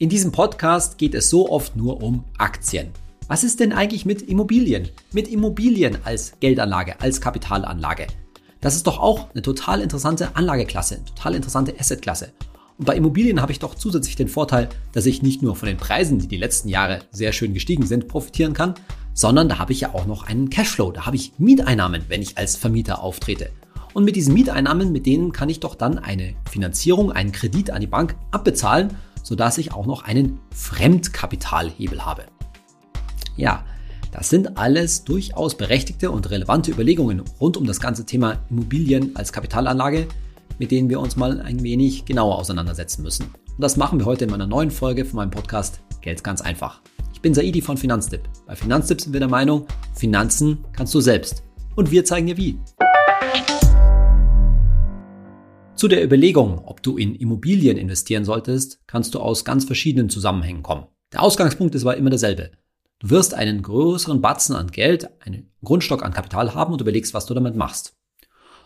In diesem Podcast geht es so oft nur um Aktien. Was ist denn eigentlich mit Immobilien? Mit Immobilien als Geldanlage, als Kapitalanlage. Das ist doch auch eine total interessante Anlageklasse, eine total interessante Assetklasse. Und bei Immobilien habe ich doch zusätzlich den Vorteil, dass ich nicht nur von den Preisen, die die letzten Jahre sehr schön gestiegen sind, profitieren kann, sondern da habe ich ja auch noch einen Cashflow, da habe ich Mieteinnahmen, wenn ich als Vermieter auftrete. Und mit diesen Mieteinnahmen, mit denen kann ich doch dann eine Finanzierung, einen Kredit an die Bank abbezahlen sodass ich auch noch einen Fremdkapitalhebel habe. Ja, das sind alles durchaus berechtigte und relevante Überlegungen rund um das ganze Thema Immobilien als Kapitalanlage, mit denen wir uns mal ein wenig genauer auseinandersetzen müssen. Und das machen wir heute in meiner neuen Folge von meinem Podcast Geld ganz einfach. Ich bin Saidi von Finanztipp. Bei Finanztipp sind wir der Meinung, Finanzen kannst du selbst. Und wir zeigen dir wie. Zu der Überlegung, ob du in Immobilien investieren solltest, kannst du aus ganz verschiedenen Zusammenhängen kommen. Der Ausgangspunkt ist aber immer derselbe. Du wirst einen größeren Batzen an Geld, einen Grundstock an Kapital haben und überlegst, was du damit machst.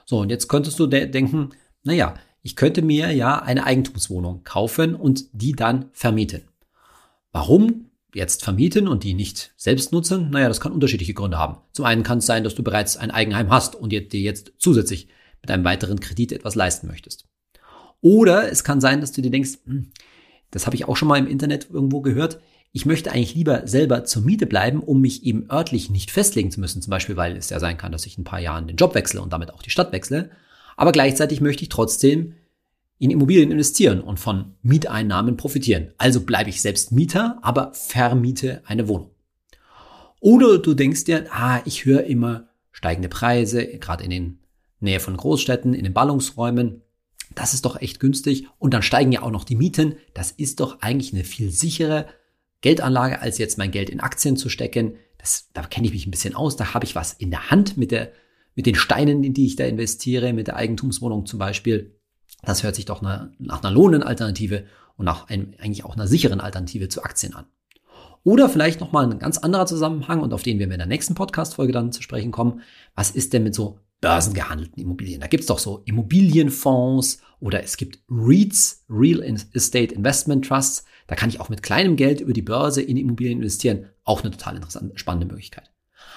So, und jetzt könntest du de denken, naja, ich könnte mir ja eine Eigentumswohnung kaufen und die dann vermieten. Warum jetzt vermieten und die nicht selbst nutzen? Naja, das kann unterschiedliche Gründe haben. Zum einen kann es sein, dass du bereits ein Eigenheim hast und dir jetzt zusätzlich mit einem weiteren Kredit etwas leisten möchtest. Oder es kann sein, dass du dir denkst, hm, das habe ich auch schon mal im Internet irgendwo gehört, ich möchte eigentlich lieber selber zur Miete bleiben, um mich eben örtlich nicht festlegen zu müssen. Zum Beispiel, weil es ja sein kann, dass ich in ein paar Jahren den Job wechsle und damit auch die Stadt wechsle. Aber gleichzeitig möchte ich trotzdem in Immobilien investieren und von Mieteinnahmen profitieren. Also bleibe ich selbst Mieter, aber vermiete eine Wohnung. Oder du denkst dir, ah, ich höre immer steigende Preise, gerade in den Nähe von Großstädten, in den Ballungsräumen. Das ist doch echt günstig. Und dann steigen ja auch noch die Mieten. Das ist doch eigentlich eine viel sichere Geldanlage, als jetzt mein Geld in Aktien zu stecken. Das, da kenne ich mich ein bisschen aus. Da habe ich was in der Hand mit, der, mit den Steinen, in die ich da investiere, mit der Eigentumswohnung zum Beispiel. Das hört sich doch nach, nach einer lohnenden Alternative und nach einem, eigentlich auch einer sicheren Alternative zu Aktien an. Oder vielleicht nochmal ein ganz anderer Zusammenhang und auf den wir in der nächsten Podcast-Folge dann zu sprechen kommen. Was ist denn mit so börsengehandelten Immobilien. Da gibt's doch so Immobilienfonds oder es gibt REITs, Real Estate Investment Trusts. Da kann ich auch mit kleinem Geld über die Börse in Immobilien investieren. Auch eine total interessante, spannende Möglichkeit.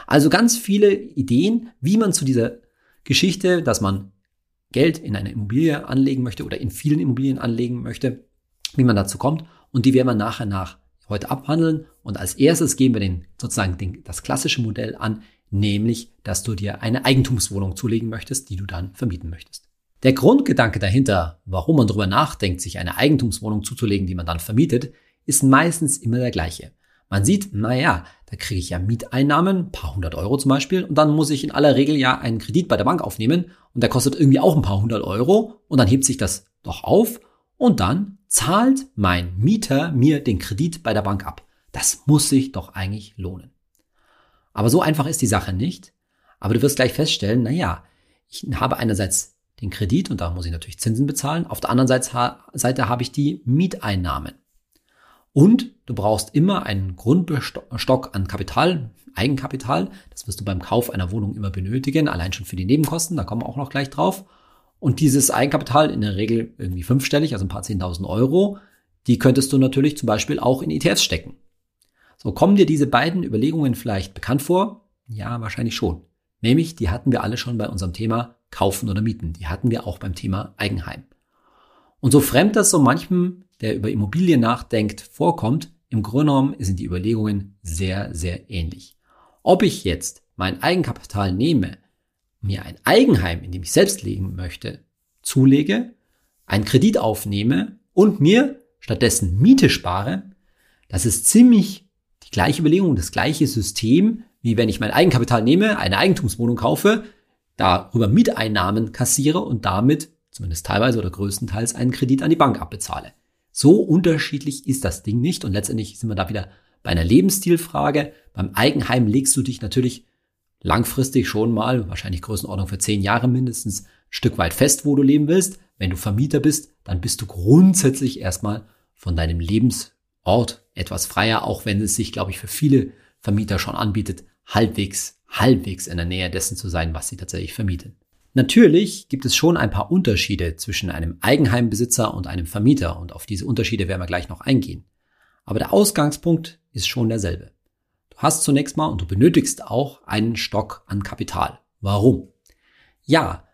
Also ganz viele Ideen, wie man zu dieser Geschichte, dass man Geld in eine Immobilie anlegen möchte oder in vielen Immobilien anlegen möchte, wie man dazu kommt. Und die werden wir nachher nach heute abhandeln. Und als erstes gehen wir den, sozusagen den, das klassische Modell an, nämlich, dass du dir eine Eigentumswohnung zulegen möchtest, die du dann vermieten möchtest. Der Grundgedanke dahinter, warum man darüber nachdenkt, sich eine Eigentumswohnung zuzulegen, die man dann vermietet, ist meistens immer der gleiche. Man sieht, naja, da kriege ich ja Mieteinnahmen, ein paar hundert Euro zum Beispiel, und dann muss ich in aller Regel ja einen Kredit bei der Bank aufnehmen und der kostet irgendwie auch ein paar hundert Euro und dann hebt sich das doch auf und dann zahlt mein Mieter mir den Kredit bei der Bank ab. Das muss sich doch eigentlich lohnen. Aber so einfach ist die Sache nicht. Aber du wirst gleich feststellen, naja, ich habe einerseits den Kredit und da muss ich natürlich Zinsen bezahlen. Auf der anderen Seite, habe ich die Mieteinnahmen. Und du brauchst immer einen Grundstock an Kapital, Eigenkapital. Das wirst du beim Kauf einer Wohnung immer benötigen, allein schon für die Nebenkosten, da kommen wir auch noch gleich drauf. Und dieses Eigenkapital in der Regel irgendwie fünfstellig, also ein paar zehntausend Euro, die könntest du natürlich zum Beispiel auch in ETFs stecken. So, kommen dir diese beiden Überlegungen vielleicht bekannt vor? Ja, wahrscheinlich schon. Nämlich, die hatten wir alle schon bei unserem Thema Kaufen oder Mieten. Die hatten wir auch beim Thema Eigenheim. Und so fremd das so manchem, der über Immobilien nachdenkt, vorkommt, im Grunde genommen sind die Überlegungen sehr, sehr ähnlich. Ob ich jetzt mein Eigenkapital nehme, mir ein Eigenheim, in dem ich selbst leben möchte, zulege, einen Kredit aufnehme und mir stattdessen Miete spare, das ist ziemlich die gleiche Überlegung, das gleiche System, wie wenn ich mein Eigenkapital nehme, eine Eigentumswohnung kaufe, darüber Mieteinnahmen kassiere und damit zumindest teilweise oder größtenteils einen Kredit an die Bank abbezahle. So unterschiedlich ist das Ding nicht und letztendlich sind wir da wieder bei einer Lebensstilfrage. Beim Eigenheim legst du dich natürlich langfristig schon mal, wahrscheinlich Größenordnung für zehn Jahre mindestens, ein Stück weit fest, wo du leben willst. Wenn du Vermieter bist, dann bist du grundsätzlich erstmal von deinem Lebens Ort etwas freier, auch wenn es sich, glaube ich, für viele Vermieter schon anbietet, halbwegs, halbwegs in der Nähe dessen zu sein, was sie tatsächlich vermieten. Natürlich gibt es schon ein paar Unterschiede zwischen einem Eigenheimbesitzer und einem Vermieter und auf diese Unterschiede werden wir gleich noch eingehen. Aber der Ausgangspunkt ist schon derselbe. Du hast zunächst mal und du benötigst auch einen Stock an Kapital. Warum? Ja,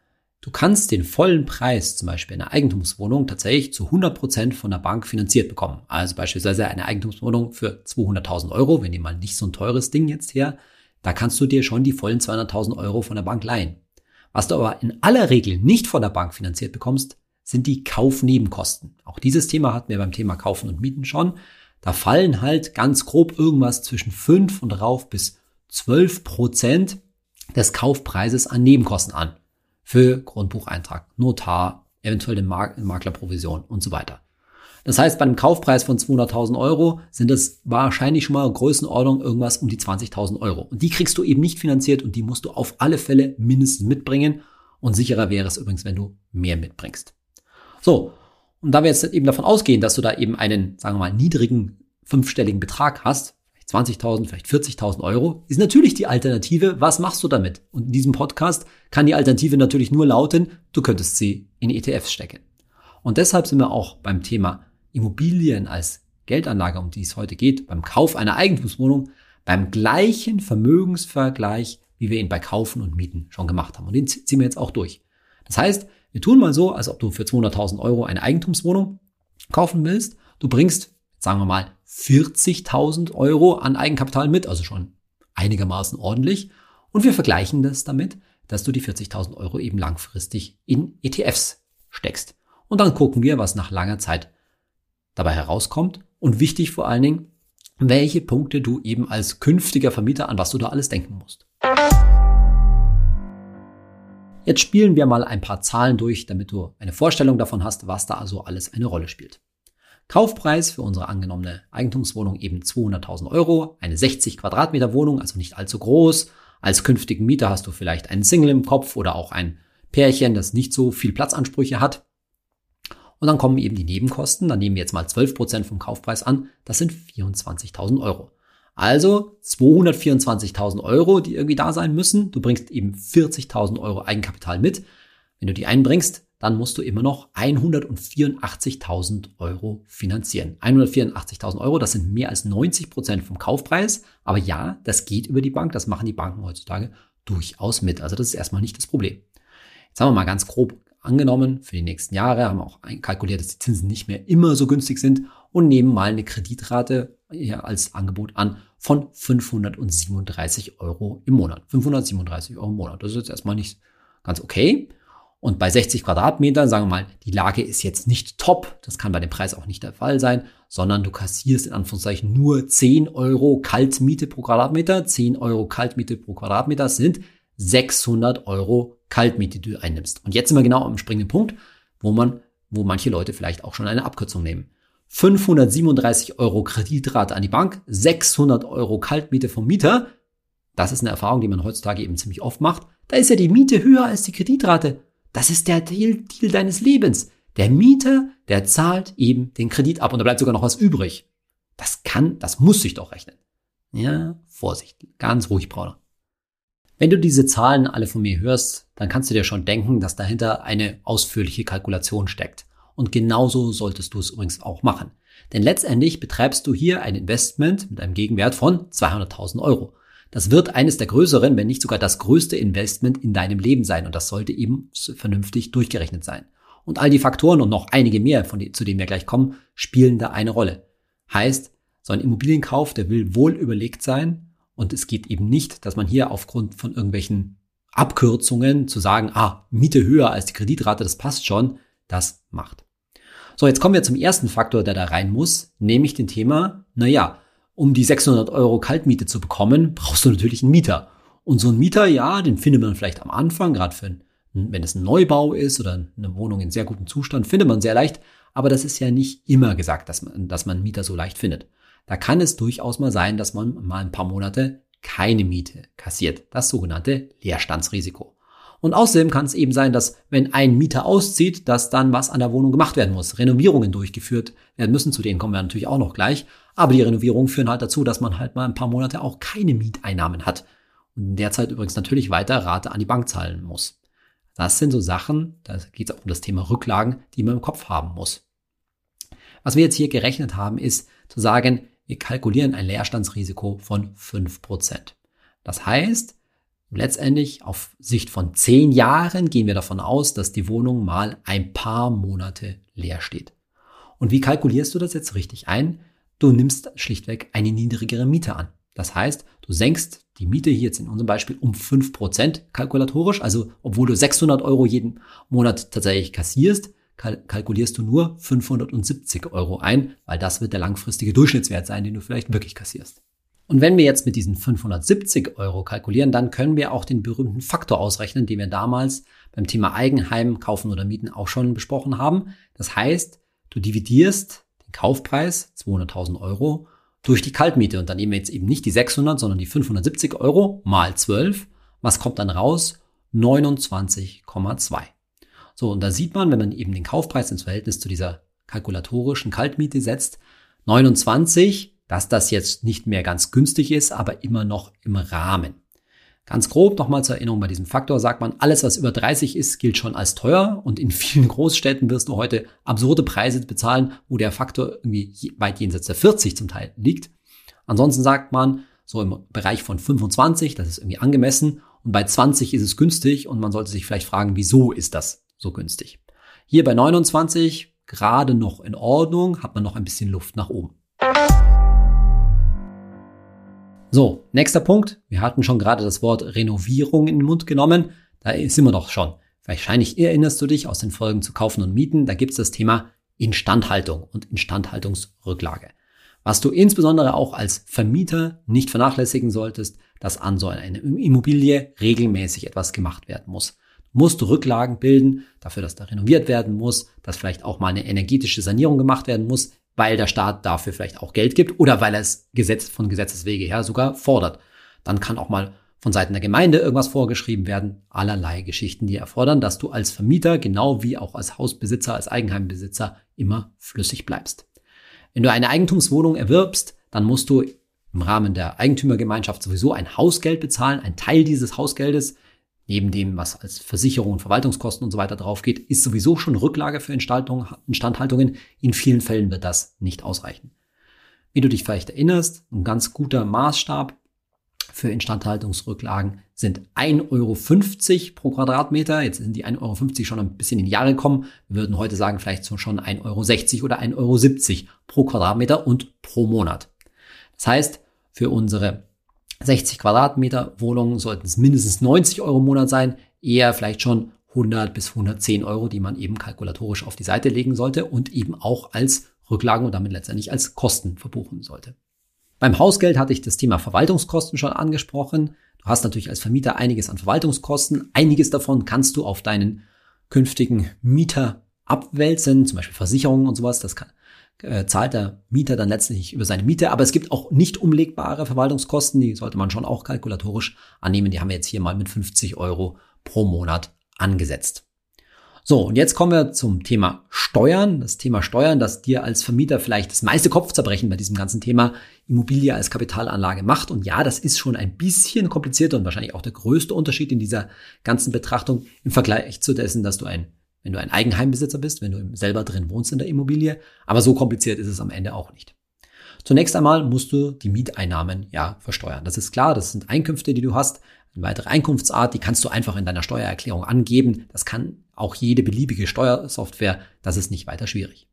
du kannst den vollen Preis zum Beispiel einer Eigentumswohnung tatsächlich zu 100 Prozent von der Bank finanziert bekommen. Also beispielsweise eine Eigentumswohnung für 200.000 Euro, wenn die mal nicht so ein teures Ding jetzt her, da kannst du dir schon die vollen 200.000 Euro von der Bank leihen. Was du aber in aller Regel nicht von der Bank finanziert bekommst, sind die Kaufnebenkosten. Auch dieses Thema hatten wir beim Thema Kaufen und Mieten schon. Da fallen halt ganz grob irgendwas zwischen 5 und rauf bis 12 Prozent des Kaufpreises an Nebenkosten an. Für Grundbucheintrag, Notar, eventuell den Maklerprovision und so weiter. Das heißt, bei einem Kaufpreis von 200.000 Euro sind es wahrscheinlich schon mal Größenordnung irgendwas um die 20.000 Euro. Und die kriegst du eben nicht finanziert und die musst du auf alle Fälle mindestens mitbringen. Und sicherer wäre es übrigens, wenn du mehr mitbringst. So. Und da wir jetzt eben davon ausgehen, dass du da eben einen, sagen wir mal, niedrigen fünfstelligen Betrag hast, 20.000, vielleicht 40.000 Euro, ist natürlich die Alternative, was machst du damit? Und in diesem Podcast kann die Alternative natürlich nur lauten, du könntest sie in ETFs stecken. Und deshalb sind wir auch beim Thema Immobilien als Geldanlage, um die es heute geht, beim Kauf einer Eigentumswohnung, beim gleichen Vermögensvergleich, wie wir ihn bei Kaufen und Mieten schon gemacht haben. Und den ziehen wir jetzt auch durch. Das heißt, wir tun mal so, als ob du für 200.000 Euro eine Eigentumswohnung kaufen willst. Du bringst, sagen wir mal, 40.000 Euro an Eigenkapital mit, also schon einigermaßen ordentlich. Und wir vergleichen das damit, dass du die 40.000 Euro eben langfristig in ETFs steckst. Und dann gucken wir, was nach langer Zeit dabei herauskommt und wichtig vor allen Dingen, welche Punkte du eben als künftiger Vermieter an was du da alles denken musst. Jetzt spielen wir mal ein paar Zahlen durch, damit du eine Vorstellung davon hast, was da also alles eine Rolle spielt. Kaufpreis für unsere angenommene Eigentumswohnung eben 200.000 Euro, eine 60 Quadratmeter Wohnung, also nicht allzu groß. Als künftigen Mieter hast du vielleicht einen Single im Kopf oder auch ein Pärchen, das nicht so viel Platzansprüche hat. Und dann kommen eben die Nebenkosten. Dann nehmen wir jetzt mal 12% vom Kaufpreis an. Das sind 24.000 Euro. Also 224.000 Euro, die irgendwie da sein müssen. Du bringst eben 40.000 Euro Eigenkapital mit. Wenn du die einbringst, dann musst du immer noch 184.000 Euro finanzieren. 184.000 Euro, das sind mehr als 90 Prozent vom Kaufpreis. Aber ja, das geht über die Bank. Das machen die Banken heutzutage durchaus mit. Also das ist erstmal nicht das Problem. Jetzt haben wir mal ganz grob angenommen für die nächsten Jahre, haben auch kalkuliert, dass die Zinsen nicht mehr immer so günstig sind und nehmen mal eine Kreditrate hier als Angebot an von 537 Euro im Monat. 537 Euro im Monat. Das ist jetzt erstmal nicht ganz okay. Und bei 60 Quadratmetern, sagen wir mal, die Lage ist jetzt nicht top. Das kann bei dem Preis auch nicht der Fall sein, sondern du kassierst in Anführungszeichen nur 10 Euro Kaltmiete pro Quadratmeter. 10 Euro Kaltmiete pro Quadratmeter sind 600 Euro Kaltmiete, die du einnimmst. Und jetzt sind wir genau am springenden Punkt, wo man, wo manche Leute vielleicht auch schon eine Abkürzung nehmen. 537 Euro Kreditrate an die Bank, 600 Euro Kaltmiete vom Mieter. Das ist eine Erfahrung, die man heutzutage eben ziemlich oft macht. Da ist ja die Miete höher als die Kreditrate. Das ist der Deal, Deal deines Lebens. Der Mieter, der zahlt eben den Kredit ab und da bleibt sogar noch was übrig. Das kann, das muss sich doch rechnen. Ja, Vorsicht, ganz ruhig, Brauder. Wenn du diese Zahlen alle von mir hörst, dann kannst du dir schon denken, dass dahinter eine ausführliche Kalkulation steckt. Und genauso solltest du es übrigens auch machen. Denn letztendlich betreibst du hier ein Investment mit einem Gegenwert von 200.000 Euro. Das wird eines der größeren, wenn nicht sogar das größte Investment in deinem Leben sein. Und das sollte eben vernünftig durchgerechnet sein. Und all die Faktoren und noch einige mehr, die, zu denen wir gleich kommen, spielen da eine Rolle. Heißt, so ein Immobilienkauf, der will wohl überlegt sein und es geht eben nicht, dass man hier aufgrund von irgendwelchen Abkürzungen zu sagen, ah, Miete höher als die Kreditrate, das passt schon, das macht. So, jetzt kommen wir zum ersten Faktor, der da rein muss, nämlich den Thema, naja, um die 600 Euro Kaltmiete zu bekommen, brauchst du natürlich einen Mieter. Und so einen Mieter, ja, den findet man vielleicht am Anfang, gerade wenn es ein Neubau ist oder eine Wohnung in sehr gutem Zustand, findet man sehr leicht. Aber das ist ja nicht immer gesagt, dass man, dass man einen Mieter so leicht findet. Da kann es durchaus mal sein, dass man mal ein paar Monate keine Miete kassiert. Das sogenannte Leerstandsrisiko. Und außerdem kann es eben sein, dass wenn ein Mieter auszieht, dass dann was an der Wohnung gemacht werden muss. Renovierungen durchgeführt werden müssen. Zu denen kommen wir natürlich auch noch gleich. Aber die Renovierungen führen halt dazu, dass man halt mal ein paar Monate auch keine Mieteinnahmen hat. Und in der Zeit übrigens natürlich weiter Rate an die Bank zahlen muss. Das sind so Sachen, da geht es auch um das Thema Rücklagen, die man im Kopf haben muss. Was wir jetzt hier gerechnet haben, ist, zu sagen, wir kalkulieren ein Leerstandsrisiko von 5%. Das heißt, letztendlich auf Sicht von 10 Jahren gehen wir davon aus, dass die Wohnung mal ein paar Monate leer steht. Und wie kalkulierst du das jetzt richtig ein? Du nimmst schlichtweg eine niedrigere Miete an. Das heißt, du senkst die Miete hier jetzt in unserem Beispiel um 5% kalkulatorisch. Also obwohl du 600 Euro jeden Monat tatsächlich kassierst, kalkulierst du nur 570 Euro ein, weil das wird der langfristige Durchschnittswert sein, den du vielleicht wirklich kassierst. Und wenn wir jetzt mit diesen 570 Euro kalkulieren, dann können wir auch den berühmten Faktor ausrechnen, den wir damals beim Thema Eigenheim kaufen oder mieten auch schon besprochen haben. Das heißt, du dividierst den Kaufpreis 200.000 Euro durch die Kaltmiete und dann nehmen wir jetzt eben nicht die 600, sondern die 570 Euro mal 12. Was kommt dann raus? 29,2. So, und da sieht man, wenn man eben den Kaufpreis ins Verhältnis zu dieser kalkulatorischen Kaltmiete setzt, 29, dass das jetzt nicht mehr ganz günstig ist, aber immer noch im Rahmen. Ganz grob nochmal zur Erinnerung bei diesem Faktor sagt man, alles was über 30 ist, gilt schon als teuer und in vielen Großstädten wirst du heute absurde Preise bezahlen, wo der Faktor irgendwie weit jenseits der 40 zum Teil liegt. Ansonsten sagt man, so im Bereich von 25, das ist irgendwie angemessen und bei 20 ist es günstig und man sollte sich vielleicht fragen, wieso ist das so günstig. Hier bei 29 gerade noch in Ordnung, hat man noch ein bisschen Luft nach oben. So, nächster Punkt. Wir hatten schon gerade das Wort Renovierung in den Mund genommen. Da sind wir doch schon. Wahrscheinlich erinnerst du dich aus den Folgen zu kaufen und mieten. Da gibt es das Thema Instandhaltung und Instandhaltungsrücklage. Was du insbesondere auch als Vermieter nicht vernachlässigen solltest, dass an so einer Immobilie regelmäßig etwas gemacht werden muss musst du Rücklagen bilden, dafür, dass da renoviert werden muss, dass vielleicht auch mal eine energetische Sanierung gemacht werden muss, weil der Staat dafür vielleicht auch Geld gibt oder weil er es Gesetz von Gesetzeswege her sogar fordert. Dann kann auch mal von Seiten der Gemeinde irgendwas vorgeschrieben werden, allerlei Geschichten, die erfordern, dass du als Vermieter genau wie auch als Hausbesitzer, als Eigenheimbesitzer immer flüssig bleibst. Wenn du eine Eigentumswohnung erwirbst, dann musst du im Rahmen der Eigentümergemeinschaft sowieso ein Hausgeld bezahlen. Ein Teil dieses Hausgeldes neben dem, was als Versicherung und Verwaltungskosten und so weiter draufgeht, ist sowieso schon Rücklage für Instandhaltungen. In vielen Fällen wird das nicht ausreichen. Wie du dich vielleicht erinnerst, ein ganz guter Maßstab für Instandhaltungsrücklagen sind 1,50 Euro pro Quadratmeter. Jetzt sind die 1,50 Euro schon ein bisschen in die Jahre gekommen. Wir würden heute sagen, vielleicht schon 1,60 Euro oder 1,70 Euro pro Quadratmeter und pro Monat. Das heißt, für unsere 60 Quadratmeter Wohnungen sollten es mindestens 90 Euro im Monat sein, eher vielleicht schon 100 bis 110 Euro, die man eben kalkulatorisch auf die Seite legen sollte und eben auch als Rücklagen und damit letztendlich als Kosten verbuchen sollte. Beim Hausgeld hatte ich das Thema Verwaltungskosten schon angesprochen. Du hast natürlich als Vermieter einiges an Verwaltungskosten. Einiges davon kannst du auf deinen künftigen Mieter abwälzen, zum Beispiel Versicherungen und sowas. Das kann, äh, zahlt der Mieter dann letztlich über seine Miete. Aber es gibt auch nicht umlegbare Verwaltungskosten, die sollte man schon auch kalkulatorisch annehmen. Die haben wir jetzt hier mal mit 50 Euro pro Monat angesetzt. So, und jetzt kommen wir zum Thema Steuern. Das Thema Steuern, das dir als Vermieter vielleicht das meiste Kopfzerbrechen bei diesem ganzen Thema Immobilie als Kapitalanlage macht. Und ja, das ist schon ein bisschen komplizierter und wahrscheinlich auch der größte Unterschied in dieser ganzen Betrachtung im Vergleich zu dessen, dass du ein wenn du ein Eigenheimbesitzer bist, wenn du selber drin wohnst in der Immobilie. Aber so kompliziert ist es am Ende auch nicht. Zunächst einmal musst du die Mieteinnahmen ja versteuern. Das ist klar, das sind Einkünfte, die du hast. Eine weitere Einkunftsart, die kannst du einfach in deiner Steuererklärung angeben. Das kann auch jede beliebige Steuersoftware. Das ist nicht weiter schwierig.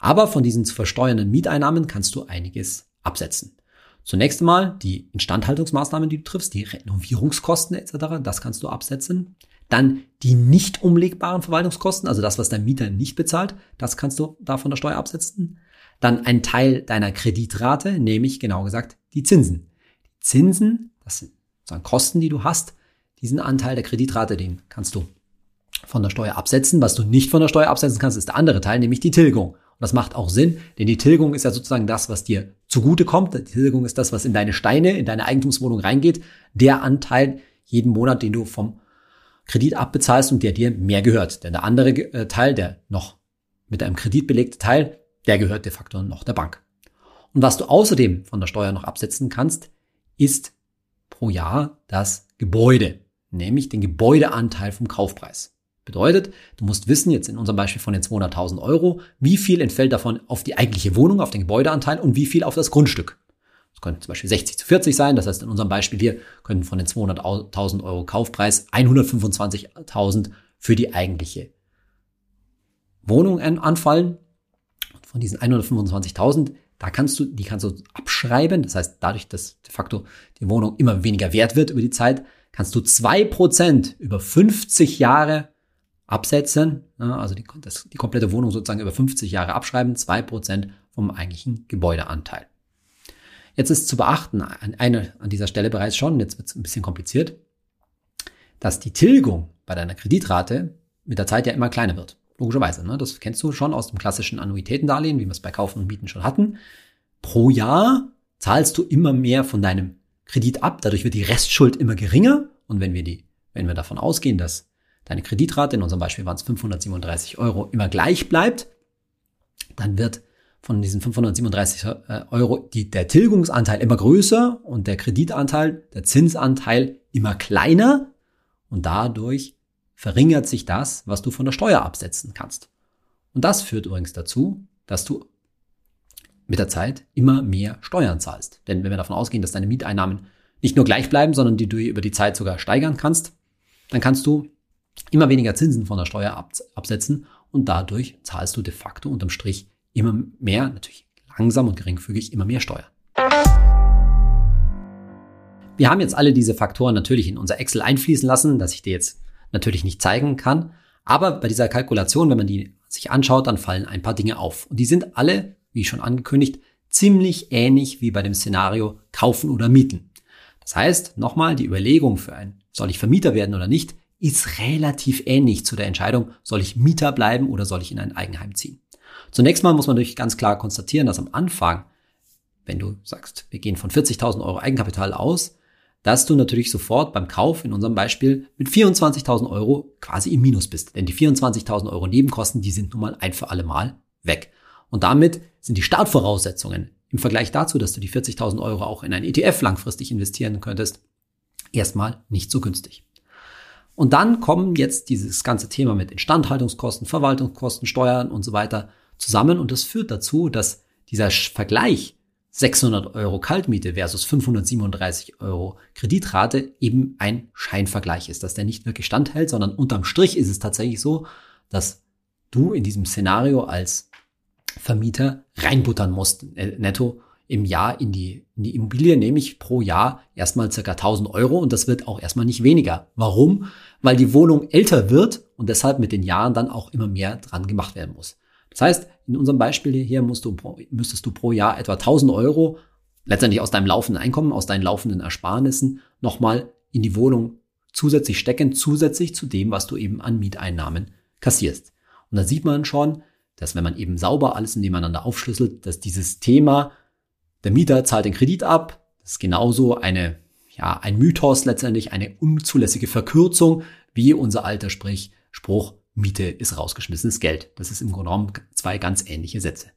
Aber von diesen zu versteuernden Mieteinnahmen kannst du einiges absetzen. Zunächst einmal die Instandhaltungsmaßnahmen, die du triffst, die Renovierungskosten etc., das kannst du absetzen. Dann die nicht umlegbaren Verwaltungskosten, also das, was dein Mieter nicht bezahlt, das kannst du da von der Steuer absetzen. Dann ein Teil deiner Kreditrate, nämlich genau gesagt die Zinsen. Die Zinsen, das sind sozusagen Kosten, die du hast. Diesen Anteil der Kreditrate, den kannst du von der Steuer absetzen. Was du nicht von der Steuer absetzen kannst, ist der andere Teil, nämlich die Tilgung. Und das macht auch Sinn, denn die Tilgung ist ja sozusagen das, was dir zugute kommt. Die Tilgung ist das, was in deine Steine, in deine Eigentumswohnung reingeht. Der Anteil jeden Monat, den du vom Kredit abbezahlst und der dir mehr gehört. Denn der andere äh, Teil, der noch mit einem Kredit belegte Teil, der gehört de facto noch der Bank. Und was du außerdem von der Steuer noch absetzen kannst, ist pro Jahr das Gebäude, nämlich den Gebäudeanteil vom Kaufpreis. Bedeutet, du musst wissen, jetzt in unserem Beispiel von den 200.000 Euro, wie viel entfällt davon auf die eigentliche Wohnung, auf den Gebäudeanteil und wie viel auf das Grundstück. Das könnte zum Beispiel 60 zu 40 sein. Das heißt, in unserem Beispiel hier können von den 200.000 Euro Kaufpreis 125.000 für die eigentliche Wohnung anfallen. Von diesen 125.000, da kannst du, die kannst du abschreiben. Das heißt, dadurch, dass de facto die Wohnung immer weniger wert wird über die Zeit, kannst du zwei Prozent über 50 Jahre absetzen, also die, das, die komplette Wohnung sozusagen über 50 Jahre abschreiben, zwei Prozent vom eigentlichen Gebäudeanteil. Jetzt ist zu beachten, an, eine, an dieser Stelle bereits schon, jetzt wird es ein bisschen kompliziert, dass die Tilgung bei deiner Kreditrate mit der Zeit ja immer kleiner wird. Logischerweise, ne? das kennst du schon aus dem klassischen Annuitätendarlehen, wie wir es bei Kaufen und Mieten schon hatten. Pro Jahr zahlst du immer mehr von deinem Kredit ab, dadurch wird die Restschuld immer geringer und wenn wir die, wenn wir davon ausgehen, dass deine Kreditrate, in unserem Beispiel waren es 537 Euro, immer gleich bleibt, dann wird von diesen 537 äh, Euro die, der Tilgungsanteil immer größer und der Kreditanteil, der Zinsanteil immer kleiner und dadurch verringert sich das, was du von der Steuer absetzen kannst. Und das führt übrigens dazu, dass du mit der Zeit immer mehr Steuern zahlst. Denn wenn wir davon ausgehen, dass deine Mieteinnahmen nicht nur gleich bleiben, sondern die du über die Zeit sogar steigern kannst, dann kannst du immer weniger Zinsen von der Steuer absetzen und dadurch zahlst du de facto unterm Strich immer mehr, natürlich langsam und geringfügig, immer mehr Steuer. Wir haben jetzt alle diese Faktoren natürlich in unser Excel einfließen lassen, das ich dir jetzt natürlich nicht zeigen kann. Aber bei dieser Kalkulation, wenn man die sich anschaut, dann fallen ein paar Dinge auf. Und die sind alle, wie schon angekündigt, ziemlich ähnlich wie bei dem Szenario kaufen oder mieten. Das heißt, nochmal, die Überlegung für ein, soll ich Vermieter werden oder nicht, ist relativ ähnlich zu der Entscheidung, soll ich Mieter bleiben oder soll ich in ein Eigenheim ziehen. Zunächst mal muss man natürlich ganz klar konstatieren, dass am Anfang, wenn du sagst, wir gehen von 40.000 Euro Eigenkapital aus, dass du natürlich sofort beim Kauf in unserem Beispiel mit 24.000 Euro quasi im Minus bist. Denn die 24.000 Euro Nebenkosten, die sind nun mal ein für alle Mal weg. Und damit sind die Startvoraussetzungen im Vergleich dazu, dass du die 40.000 Euro auch in ein ETF langfristig investieren könntest, erstmal nicht so günstig. Und dann kommen jetzt dieses ganze Thema mit Instandhaltungskosten, Verwaltungskosten, Steuern und so weiter zusammen und das führt dazu, dass dieser Vergleich 600 Euro Kaltmiete versus 537 Euro Kreditrate eben ein Scheinvergleich ist, dass der nicht wirklich standhält, sondern unterm Strich ist es tatsächlich so, dass du in diesem Szenario als Vermieter reinbuttern musst, äh, netto im Jahr in die, in die Immobilie, nämlich pro Jahr erstmal circa 1000 Euro und das wird auch erstmal nicht weniger. Warum? Weil die Wohnung älter wird und deshalb mit den Jahren dann auch immer mehr dran gemacht werden muss. Das heißt, in unserem Beispiel hier musst du, müsstest du pro Jahr etwa 1000 Euro letztendlich aus deinem laufenden Einkommen, aus deinen laufenden Ersparnissen nochmal in die Wohnung zusätzlich stecken, zusätzlich zu dem, was du eben an Mieteinnahmen kassierst. Und da sieht man schon, dass wenn man eben sauber alles nebeneinander aufschlüsselt, dass dieses Thema, der Mieter zahlt den Kredit ab, das ist genauso eine, ja, ein Mythos letztendlich, eine unzulässige Verkürzung, wie unser alter Sprich, Spruch, Miete ist rausgeschmissenes Geld. Das ist im Grunde genommen zwei ganz ähnliche Sätze.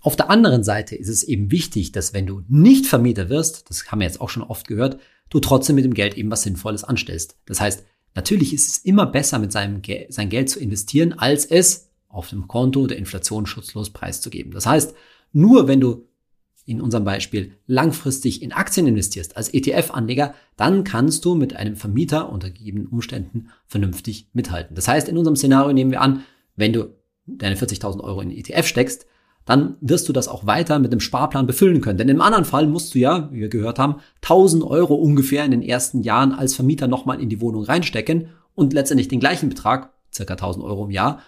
Auf der anderen Seite ist es eben wichtig, dass wenn du nicht Vermieter wirst, das haben wir jetzt auch schon oft gehört, du trotzdem mit dem Geld eben was Sinnvolles anstellst. Das heißt, natürlich ist es immer besser, mit seinem Ge sein Geld zu investieren, als es auf dem Konto der Inflation schutzlos preiszugeben. Das heißt, nur wenn du in unserem Beispiel langfristig in Aktien investierst als ETF-Anleger, dann kannst du mit einem Vermieter unter gegebenen Umständen vernünftig mithalten. Das heißt, in unserem Szenario nehmen wir an, wenn du deine 40.000 Euro in ETF steckst, dann wirst du das auch weiter mit dem Sparplan befüllen können. Denn im anderen Fall musst du ja, wie wir gehört haben, 1000 Euro ungefähr in den ersten Jahren als Vermieter nochmal in die Wohnung reinstecken und letztendlich den gleichen Betrag, circa 1000 Euro im Jahr,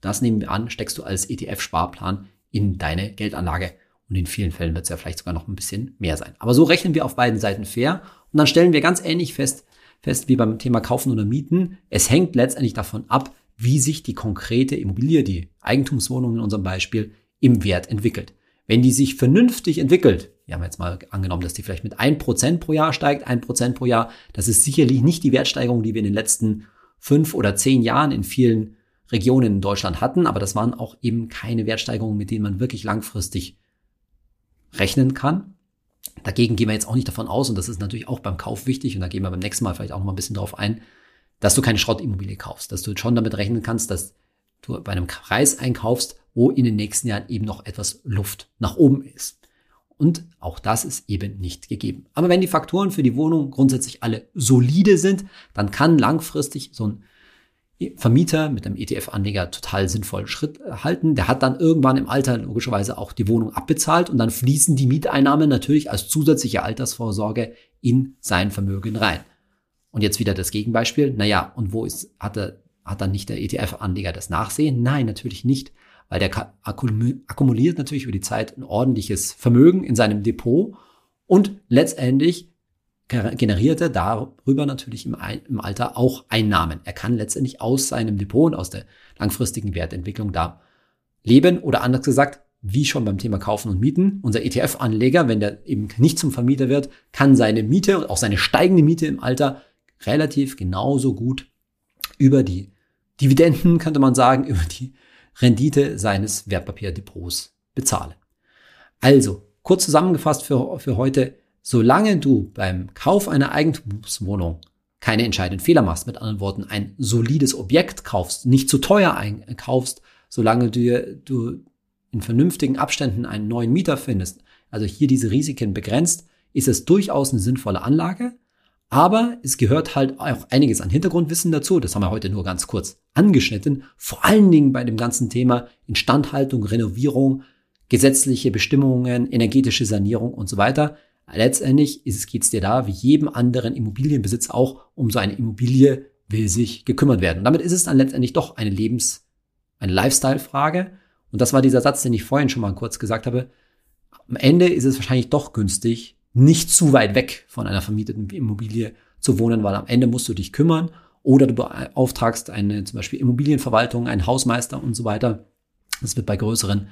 das nehmen wir an, steckst du als ETF-Sparplan in deine Geldanlage. Und in vielen Fällen wird es ja vielleicht sogar noch ein bisschen mehr sein. Aber so rechnen wir auf beiden Seiten fair. Und dann stellen wir ganz ähnlich fest, fest wie beim Thema Kaufen oder Mieten. Es hängt letztendlich davon ab, wie sich die konkrete Immobilie, die Eigentumswohnung in unserem Beispiel, im Wert entwickelt. Wenn die sich vernünftig entwickelt, wir haben jetzt mal angenommen, dass die vielleicht mit ein Prozent pro Jahr steigt, ein Prozent pro Jahr, das ist sicherlich nicht die Wertsteigerung, die wir in den letzten fünf oder zehn Jahren in vielen Regionen in Deutschland hatten, aber das waren auch eben keine Wertsteigerungen, mit denen man wirklich langfristig rechnen kann. Dagegen gehen wir jetzt auch nicht davon aus, und das ist natürlich auch beim Kauf wichtig, und da gehen wir beim nächsten Mal vielleicht auch noch mal ein bisschen drauf ein, dass du keine Schrottimmobilie kaufst, dass du schon damit rechnen kannst, dass du bei einem Preis einkaufst, wo in den nächsten Jahren eben noch etwas Luft nach oben ist. Und auch das ist eben nicht gegeben. Aber wenn die Faktoren für die Wohnung grundsätzlich alle solide sind, dann kann langfristig so ein Vermieter mit einem ETF-Anleger total sinnvoll Schritt halten. Der hat dann irgendwann im Alter logischerweise auch die Wohnung abbezahlt und dann fließen die Mieteinnahmen natürlich als zusätzliche Altersvorsorge in sein Vermögen rein. Und jetzt wieder das Gegenbeispiel. Naja, und wo ist, hat, er, hat dann nicht der ETF-Anleger das Nachsehen? Nein, natürlich nicht, weil der akkumuliert natürlich über die Zeit ein ordentliches Vermögen in seinem Depot und letztendlich generiert er darüber natürlich im, im, Alter auch Einnahmen. Er kann letztendlich aus seinem Depot und aus der langfristigen Wertentwicklung da leben oder anders gesagt, wie schon beim Thema Kaufen und Mieten. Unser ETF-Anleger, wenn der eben nicht zum Vermieter wird, kann seine Miete und auch seine steigende Miete im Alter relativ genauso gut über die Dividenden, könnte man sagen, über die Rendite seines Wertpapierdepots bezahlen. Also, kurz zusammengefasst für, für heute, solange du beim Kauf einer Eigentumswohnung keine entscheidenden Fehler machst, mit anderen Worten, ein solides Objekt kaufst, nicht zu teuer einkaufst, solange du, du in vernünftigen Abständen einen neuen Mieter findest, also hier diese Risiken begrenzt, ist es durchaus eine sinnvolle Anlage. Aber es gehört halt auch einiges an Hintergrundwissen dazu. Das haben wir heute nur ganz kurz angeschnitten. Vor allen Dingen bei dem ganzen Thema Instandhaltung, Renovierung, gesetzliche Bestimmungen, energetische Sanierung und so weiter. Letztendlich geht es dir da, wie jedem anderen Immobilienbesitz auch, um so eine Immobilie will sich gekümmert werden. Und damit ist es dann letztendlich doch eine Lebens-, eine Lifestyle-Frage. Und das war dieser Satz, den ich vorhin schon mal kurz gesagt habe. Am Ende ist es wahrscheinlich doch günstig, nicht zu weit weg von einer vermieteten Immobilie zu wohnen, weil am Ende musst du dich kümmern oder du beauftragst eine zum Beispiel Immobilienverwaltung, einen Hausmeister und so weiter. Das wird bei größeren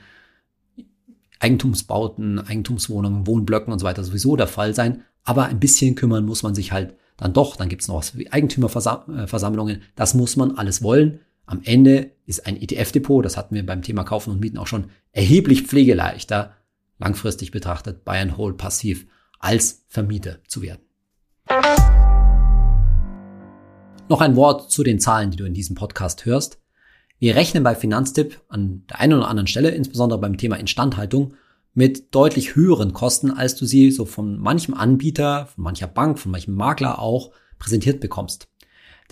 Eigentumsbauten, Eigentumswohnungen, Wohnblöcken und so weiter sowieso der Fall sein. Aber ein bisschen kümmern muss man sich halt dann doch. Dann gibt es noch was wie Eigentümerversammlungen. Das muss man alles wollen. Am Ende ist ein ETF-Depot, das hatten wir beim Thema Kaufen und Mieten auch schon, erheblich pflegeleichter, langfristig betrachtet, Buy and Hold passiv als Vermieter zu werden. Noch ein Wort zu den Zahlen, die du in diesem Podcast hörst. Wir rechnen bei Finanztipp an der einen oder anderen Stelle, insbesondere beim Thema Instandhaltung, mit deutlich höheren Kosten, als du sie so von manchem Anbieter, von mancher Bank, von manchem Makler auch präsentiert bekommst.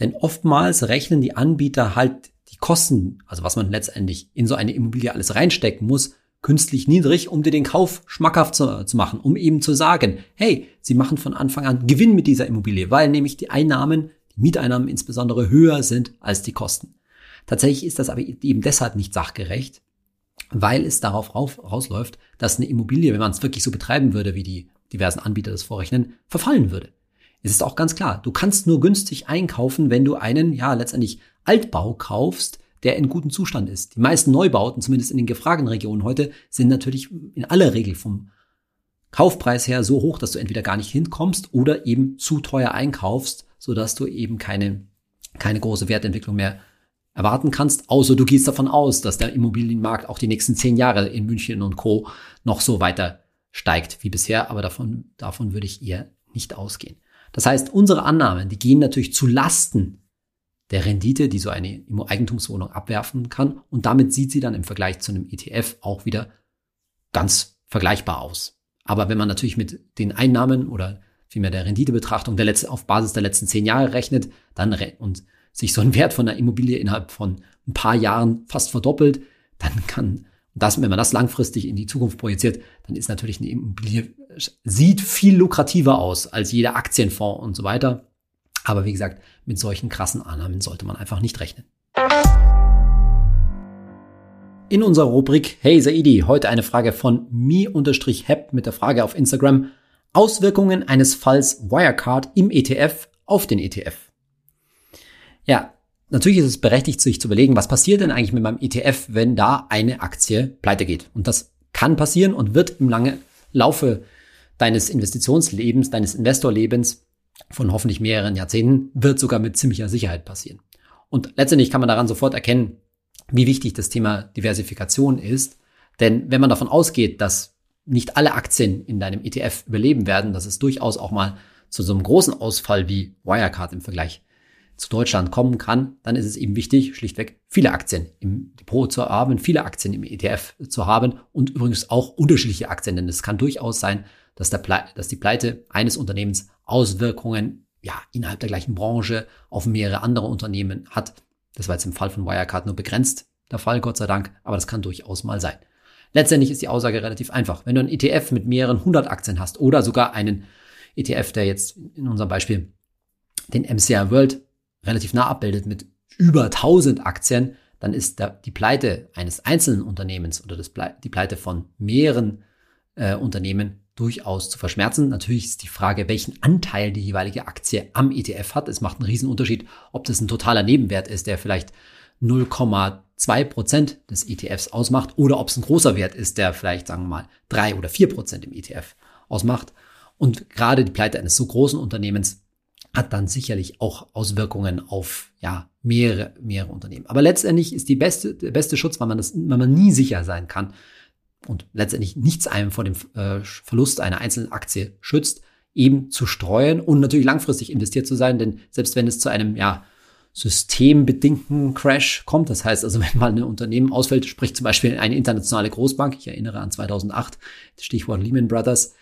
Denn oftmals rechnen die Anbieter halt die Kosten, also was man letztendlich in so eine Immobilie alles reinstecken muss, künstlich niedrig, um dir den Kauf schmackhaft zu, zu, machen, um eben zu sagen, hey, sie machen von Anfang an Gewinn mit dieser Immobilie, weil nämlich die Einnahmen, die Mieteinnahmen insbesondere höher sind als die Kosten. Tatsächlich ist das aber eben deshalb nicht sachgerecht, weil es darauf rausläuft, dass eine Immobilie, wenn man es wirklich so betreiben würde, wie die diversen Anbieter das vorrechnen, verfallen würde. Es ist auch ganz klar, du kannst nur günstig einkaufen, wenn du einen, ja, letztendlich Altbau kaufst, der in gutem Zustand ist. Die meisten Neubauten, zumindest in den gefragten Regionen heute, sind natürlich in aller Regel vom Kaufpreis her so hoch, dass du entweder gar nicht hinkommst oder eben zu teuer einkaufst, sodass du eben keine, keine große Wertentwicklung mehr erwarten kannst, außer du gehst davon aus, dass der Immobilienmarkt auch die nächsten zehn Jahre in München und Co. noch so weiter steigt wie bisher, aber davon, davon würde ich eher nicht ausgehen. Das heißt, unsere Annahmen, die gehen natürlich zu Lasten der Rendite, die so eine Eigentumswohnung abwerfen kann. Und damit sieht sie dann im Vergleich zu einem ETF auch wieder ganz vergleichbar aus. Aber wenn man natürlich mit den Einnahmen oder vielmehr der Renditebetrachtung der letzte, auf Basis der letzten zehn Jahre rechnet, dann und sich so ein Wert von einer Immobilie innerhalb von ein paar Jahren fast verdoppelt, dann kann das, wenn man das langfristig in die Zukunft projiziert, dann ist natürlich eine Immobilie, sieht viel lukrativer aus als jeder Aktienfonds und so weiter. Aber wie gesagt, mit solchen krassen Annahmen sollte man einfach nicht rechnen. In unserer Rubrik Hey Saidi, heute eine Frage von mi-hep mit der Frage auf Instagram Auswirkungen eines Falls Wirecard im ETF auf den ETF. Ja, natürlich ist es berechtigt, sich zu überlegen, was passiert denn eigentlich mit meinem ETF, wenn da eine Aktie pleite geht. Und das kann passieren und wird im lange Laufe deines Investitionslebens, deines Investorlebens von hoffentlich mehreren Jahrzehnten, wird sogar mit ziemlicher Sicherheit passieren. Und letztendlich kann man daran sofort erkennen, wie wichtig das Thema Diversifikation ist. Denn wenn man davon ausgeht, dass nicht alle Aktien in deinem ETF überleben werden, dass es durchaus auch mal zu so einem großen Ausfall wie Wirecard im Vergleich zu Deutschland kommen kann, dann ist es eben wichtig, schlichtweg viele Aktien im Depot zu haben, viele Aktien im ETF zu haben und übrigens auch unterschiedliche Aktien, denn es kann durchaus sein, dass, der Ple dass die Pleite eines Unternehmens Auswirkungen ja, innerhalb der gleichen Branche auf mehrere andere Unternehmen hat. Das war jetzt im Fall von Wirecard nur begrenzt der Fall, Gott sei Dank, aber das kann durchaus mal sein. Letztendlich ist die Aussage relativ einfach. Wenn du einen ETF mit mehreren hundert Aktien hast oder sogar einen ETF, der jetzt in unserem Beispiel den MCI World relativ nah abbildet mit über 1000 Aktien, dann ist da die Pleite eines einzelnen Unternehmens oder das Ple die Pleite von mehreren äh, Unternehmen durchaus zu verschmerzen. Natürlich ist die Frage, welchen Anteil die jeweilige Aktie am ETF hat. Es macht einen riesen Unterschied, ob das ein totaler Nebenwert ist, der vielleicht 0,2 Prozent des ETFs ausmacht oder ob es ein großer Wert ist, der vielleicht, sagen wir mal, drei oder vier Prozent im ETF ausmacht. Und gerade die Pleite eines so großen Unternehmens hat dann sicherlich auch Auswirkungen auf ja mehrere mehrere Unternehmen. Aber letztendlich ist die beste der beste Schutz, weil man das, weil man nie sicher sein kann und letztendlich nichts einem vor dem äh, Verlust einer einzelnen Aktie schützt, eben zu streuen und natürlich langfristig investiert zu sein, denn selbst wenn es zu einem ja systembedingten Crash kommt. Das heißt also, wenn mal ein Unternehmen ausfällt, sprich zum Beispiel eine internationale Großbank, ich erinnere an 2008, Stichwort Lehman Brothers,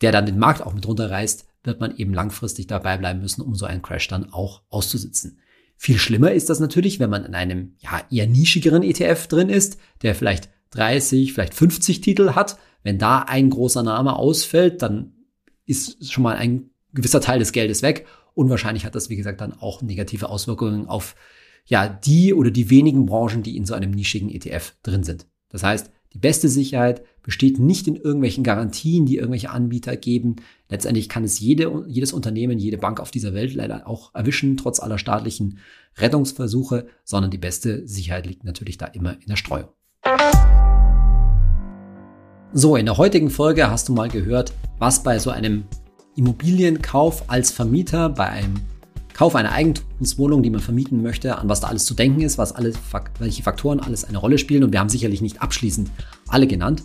der dann den Markt auch mit runterreißt, wird man eben langfristig dabei bleiben müssen, um so einen Crash dann auch auszusitzen. Viel schlimmer ist das natürlich, wenn man in einem ja, eher nischigeren ETF drin ist, der vielleicht 30, vielleicht 50 Titel hat. Wenn da ein großer Name ausfällt, dann ist schon mal ein gewisser Teil des Geldes weg und wahrscheinlich hat das, wie gesagt, dann auch negative Auswirkungen auf ja, die oder die wenigen Branchen, die in so einem nischigen ETF drin sind. Das heißt, die beste Sicherheit besteht nicht in irgendwelchen Garantien, die irgendwelche Anbieter geben. Letztendlich kann es jede, jedes Unternehmen, jede Bank auf dieser Welt leider auch erwischen, trotz aller staatlichen Rettungsversuche, sondern die beste Sicherheit liegt natürlich da immer in der Streuung. So, in der heutigen Folge hast du mal gehört, was bei so einem Immobilienkauf als Vermieter bei einem Kauf einer Eigentumswohnung, die man vermieten möchte, an was da alles zu denken ist, was alle, welche Faktoren alles eine Rolle spielen. Und wir haben sicherlich nicht abschließend alle genannt.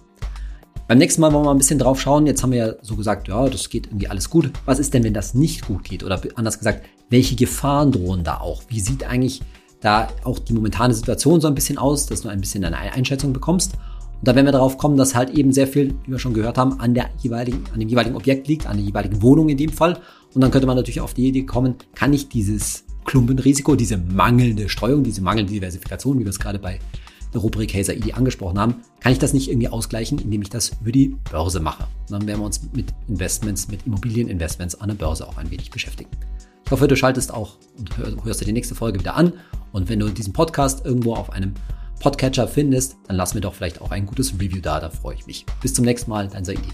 Beim nächsten Mal wollen wir mal ein bisschen drauf schauen. Jetzt haben wir ja so gesagt, ja, das geht irgendwie alles gut. Was ist denn, wenn das nicht gut geht? Oder anders gesagt, welche Gefahren drohen da auch? Wie sieht eigentlich da auch die momentane Situation so ein bisschen aus, dass du ein bisschen eine Einschätzung bekommst? Und da werden wir darauf kommen, dass halt eben sehr viel, wie wir schon gehört haben, an, der jeweiligen, an dem jeweiligen Objekt liegt, an der jeweiligen Wohnung in dem Fall. Und dann könnte man natürlich auf die Idee kommen, kann ich dieses Klumpenrisiko, diese mangelnde Streuung, diese mangelnde Diversifikation, wie wir es gerade bei der Rubrik Hazer ID angesprochen haben, kann ich das nicht irgendwie ausgleichen, indem ich das über die Börse mache. Und dann werden wir uns mit Investments, mit Immobilieninvestments an der Börse auch ein wenig beschäftigen. Ich hoffe, du schaltest auch und hörst dir die nächste Folge wieder an. Und wenn du diesen Podcast irgendwo auf einem Podcatcher findest, dann lass mir doch vielleicht auch ein gutes Review da, da freue ich mich. Bis zum nächsten Mal, dein Saidi.